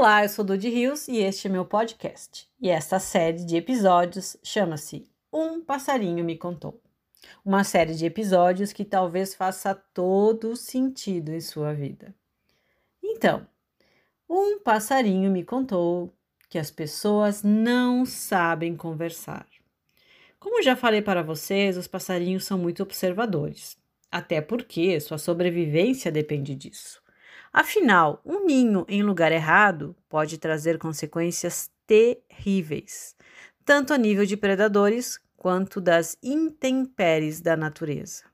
Olá, eu sou Dudy Rios e este é meu podcast. E esta série de episódios chama-se Um Passarinho Me Contou. Uma série de episódios que talvez faça todo sentido em sua vida. Então, um passarinho me contou que as pessoas não sabem conversar. Como já falei para vocês, os passarinhos são muito observadores, até porque sua sobrevivência depende disso. Afinal, um ninho em lugar errado pode trazer consequências terríveis, tanto a nível de predadores quanto das intempéries da natureza.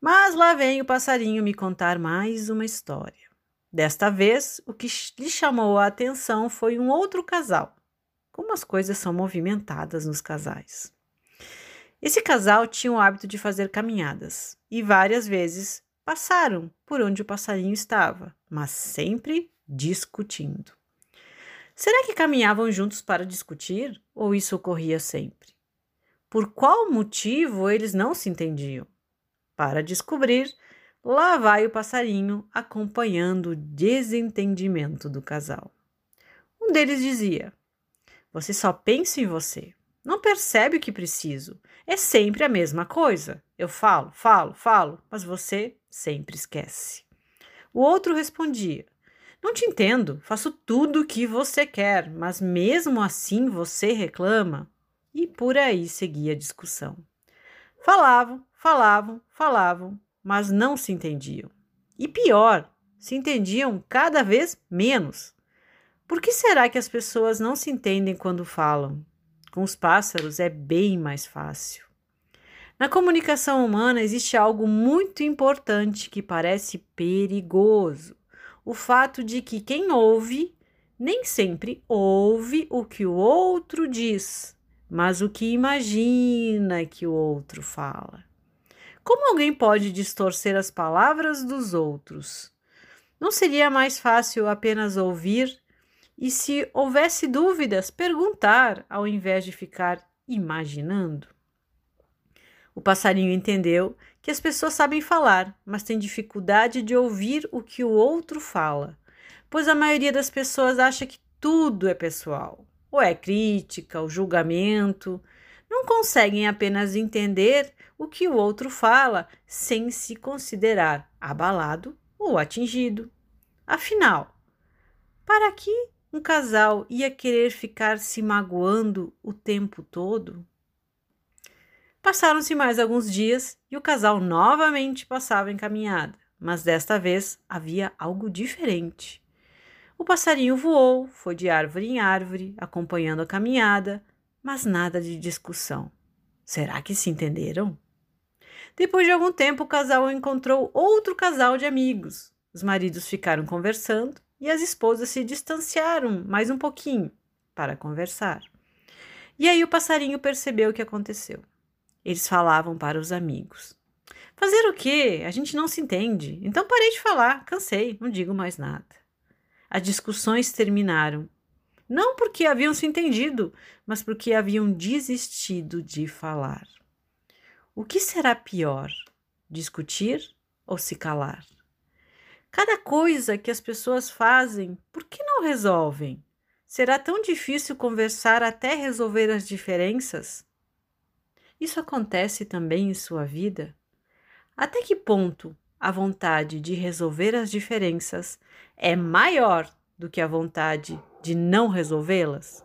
Mas lá vem o passarinho me contar mais uma história. Desta vez, o que lhe chamou a atenção foi um outro casal. Como as coisas são movimentadas nos casais. Esse casal tinha o hábito de fazer caminhadas e várias vezes passaram por onde o passarinho estava, mas sempre discutindo. Será que caminhavam juntos para discutir ou isso ocorria sempre? Por qual motivo eles não se entendiam? Para descobrir, lá vai o passarinho acompanhando o desentendimento do casal. Um deles dizia: Você só pensa em você. Não percebe o que preciso. É sempre a mesma coisa. Eu falo, falo, falo, mas você sempre esquece. O outro respondia: Não te entendo, faço tudo o que você quer, mas mesmo assim você reclama. E por aí seguia a discussão. Falavam, falavam, falavam, mas não se entendiam. E pior, se entendiam cada vez menos. Por que será que as pessoas não se entendem quando falam? Com os pássaros é bem mais fácil. Na comunicação humana existe algo muito importante que parece perigoso: o fato de que quem ouve nem sempre ouve o que o outro diz, mas o que imagina que o outro fala. Como alguém pode distorcer as palavras dos outros? Não seria mais fácil apenas ouvir e, se houvesse dúvidas, perguntar ao invés de ficar imaginando? O passarinho entendeu que as pessoas sabem falar, mas têm dificuldade de ouvir o que o outro fala, pois a maioria das pessoas acha que tudo é pessoal, ou é crítica, ou julgamento. Não conseguem apenas entender o que o outro fala sem se considerar abalado ou atingido. Afinal, para que um casal ia querer ficar se magoando o tempo todo? Passaram-se mais alguns dias e o casal novamente passava em caminhada, mas desta vez havia algo diferente. O passarinho voou, foi de árvore em árvore, acompanhando a caminhada, mas nada de discussão. Será que se entenderam? Depois de algum tempo, o casal encontrou outro casal de amigos. Os maridos ficaram conversando e as esposas se distanciaram mais um pouquinho para conversar. E aí o passarinho percebeu o que aconteceu. Eles falavam para os amigos. Fazer o quê? A gente não se entende. Então parei de falar, cansei, não digo mais nada. As discussões terminaram. Não porque haviam se entendido, mas porque haviam desistido de falar. O que será pior? Discutir ou se calar? Cada coisa que as pessoas fazem, por que não resolvem? Será tão difícil conversar até resolver as diferenças? Isso acontece também em sua vida? Até que ponto a vontade de resolver as diferenças é maior do que a vontade de não resolvê-las?